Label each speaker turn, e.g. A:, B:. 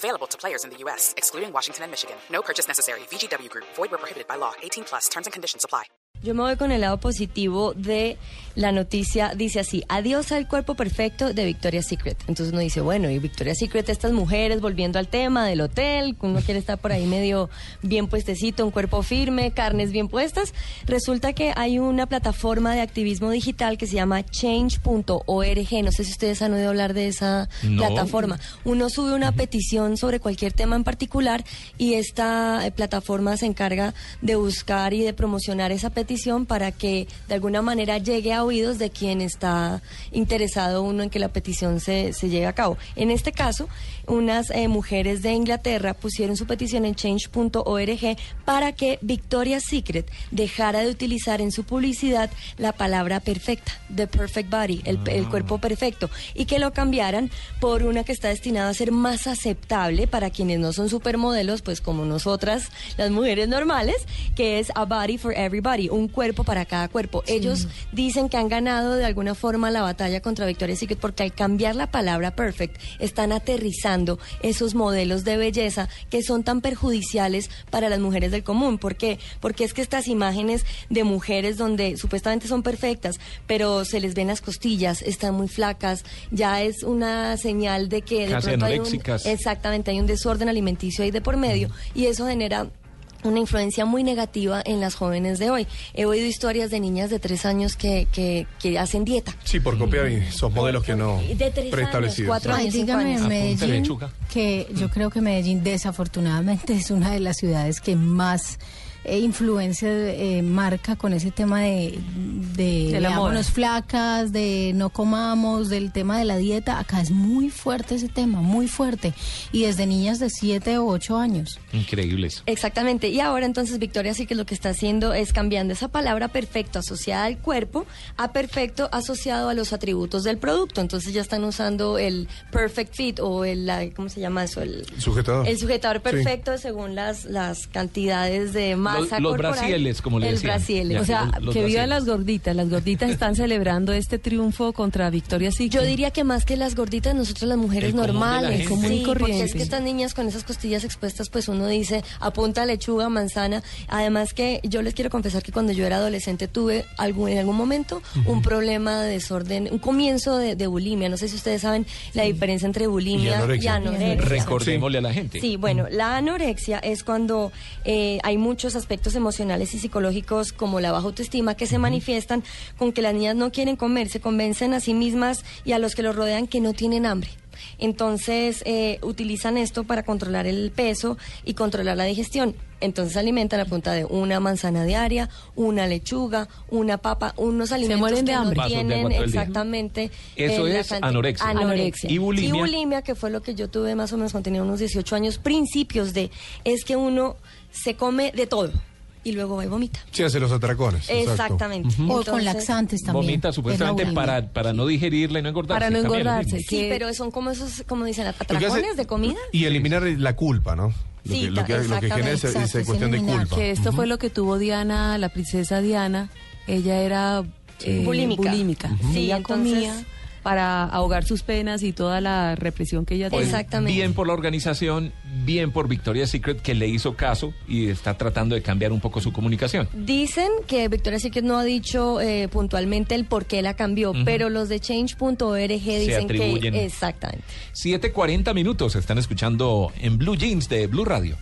A: Available to players in the U.S., excluding Washington and Michigan. No purchase necessary. VGW Group. Void where prohibited by law. 18 plus. Terms and conditions apply.
B: Yo me voy con el lado positivo de la noticia. Dice así, adiós al cuerpo perfecto de Victoria's Secret. Entonces uno dice, bueno, y Victoria's Secret, estas mujeres, volviendo al tema del hotel, uno quiere estar por ahí medio bien puestecito, un cuerpo firme, carnes bien puestas. Resulta que hay una plataforma de activismo digital que se llama change.org. No sé si ustedes han oído hablar de esa
C: No.
B: plataforma. Uno sube una petición sobre cualquier tema en particular y esta eh, plataforma se encarga de buscar y de promocionar esa petición para que de alguna manera llegue a oídos de quien está interesado uno en que la petición se, se lleve a cabo. En este caso, unas eh, mujeres de Inglaterra pusieron su petición en change.org para que Victoria's Secret dejara de utilizar en su publicidad la palabra perfecta, the perfect body, el, el cuerpo perfecto, y que lo cambiaran por una que está destinada a ser más aceptable para quienes no son supermodelos, pues como nosotras, las mujeres normales, que es a body for everybody, un cuerpo para cada cuerpo. Ellos dicen que han ganado de alguna forma la batalla contra Victoria's Secret porque al cambiar la palabra perfect están aterrizando esos modelos de belleza que son tan perjudiciales para las mujeres del común. ¿Por qué? Porque es que estas imágenes de mujeres donde supuestamente son perfectas, pero se les ven las costillas, están muy flacas, ya es una señal de que de
C: Casi
B: pronto hay un, exactamente hay un desorden alimenticio ahí de por medio y eso genera una influencia muy negativa en las jóvenes de hoy. He oído historias de niñas de tres años que, que, que hacen dieta.
D: Sí, por copiar esos modelos que no
B: De tres años,
D: preestablecidos.
B: cuatro
E: Ay,
B: años,
E: dígame
B: años.
E: Medellín que yo creo que Medellín desafortunadamente es una de las ciudades que más eh, influencia eh, marca con ese tema de, de, veámonos flacas, de no comamos, del tema de la dieta. Acá es muy fuerte ese tema, muy fuerte. Y desde niñas de 7 o 8 años.
C: Increíbles.
B: Exactamente. Y ahora entonces Victoria sí que lo que está haciendo es cambiando esa palabra perfecto asociada al cuerpo a perfecto asociado a los atributos del producto. Entonces ya están usando el perfect fit o el, ¿cómo se llama eso? El
D: Sujetador.
B: El sujetador
D: Sí.
B: perfecto según las, las cantidades de masa
C: Los- los
B: corporal.
C: brasieles, como le
B: El
C: decían.
B: brasiele.
C: Ya.
F: O sea,
C: Los- los
F: que viva
C: brasiles.
F: las gorditas. Las gorditas están celebrando este triunfo contra Victoria Secret.
B: Yo diría que más que las gorditas, nosotros las mujeres
C: El común de la
B: normales.
F: Común y
B: Sí, porque
F: corriente.
B: es que estas niñas con esas costillas expuestas, pues uno dice, apunta lechuga, manzana. Además que yo les quiero confesar que cuando yo era adolescente tuve algún, en algún momento un problema de desorden, un comienzo de, de bulimia. No sé si ustedes saben la diferencia entre bulimia y
D: anorexia.
B: anorexia.
C: Recordémosle a la gente.
B: Sí, bueno, la anorexia es cuando eh, hay muchos aspectos emocionales y psicológicos como la baja autoestima que se manifiestan con que las niñas no quieren comer, se convencen a sí mismas y a los que los rodean que no tienen hambre. Entonces eh, utilizan esto para controlar el peso y controlar la digestión. Entonces se alimentan a punta de una manzana diaria, una lechuga, una papa, unos alimentos
F: mueren de
B: que
F: hambre.
B: no
C: de
B: tienen exactamente
C: Eso
B: eh,
C: es anorexia.
B: anorexia.
C: ¿Y bulimia?
B: Y bulimia, que fue lo que yo tuve más o menos cuando tenía unos 18 años, principios de, es que uno se come de todo y luego va y vomita.
D: Sí, hace los atracones. exacto.
B: Exactamente.
E: O con
B: Entonces-
E: laxantes también.
C: Vomita supuestamente para, para no digerirla y no engordarse.
F: Para no engordarse.
B: Sí,
F: que-
B: pero son como esos, como dicen, atracones
D: hace-
B: de comida.
D: Y eliminar la culpa, ¿no? Lo
B: Sí,
D: que, lo que, lo que genera esa, esa cuestión de
E: Eliminar.
D: culpa.
F: Que esto fue lo que tuvo Diana, la princesa Diana. Ella era eh,
B: Bulímica. Sí,
F: ella
B: entonces-
F: comía para ahogar sus penas y toda la represión que ella
C: Pues,
F: tenía.
B: Exactamente.
C: Bien por la organización, bien por Victoria's Secret que le hizo caso y está tratando de cambiar un poco su comunicación.
B: Dicen que Victoria's Secret no ha dicho eh, puntualmente el por qué la cambió, pero los de change.org dicen que exactamente.
C: 7.40 minutos están escuchando en Blue Jeans de Blue Radio.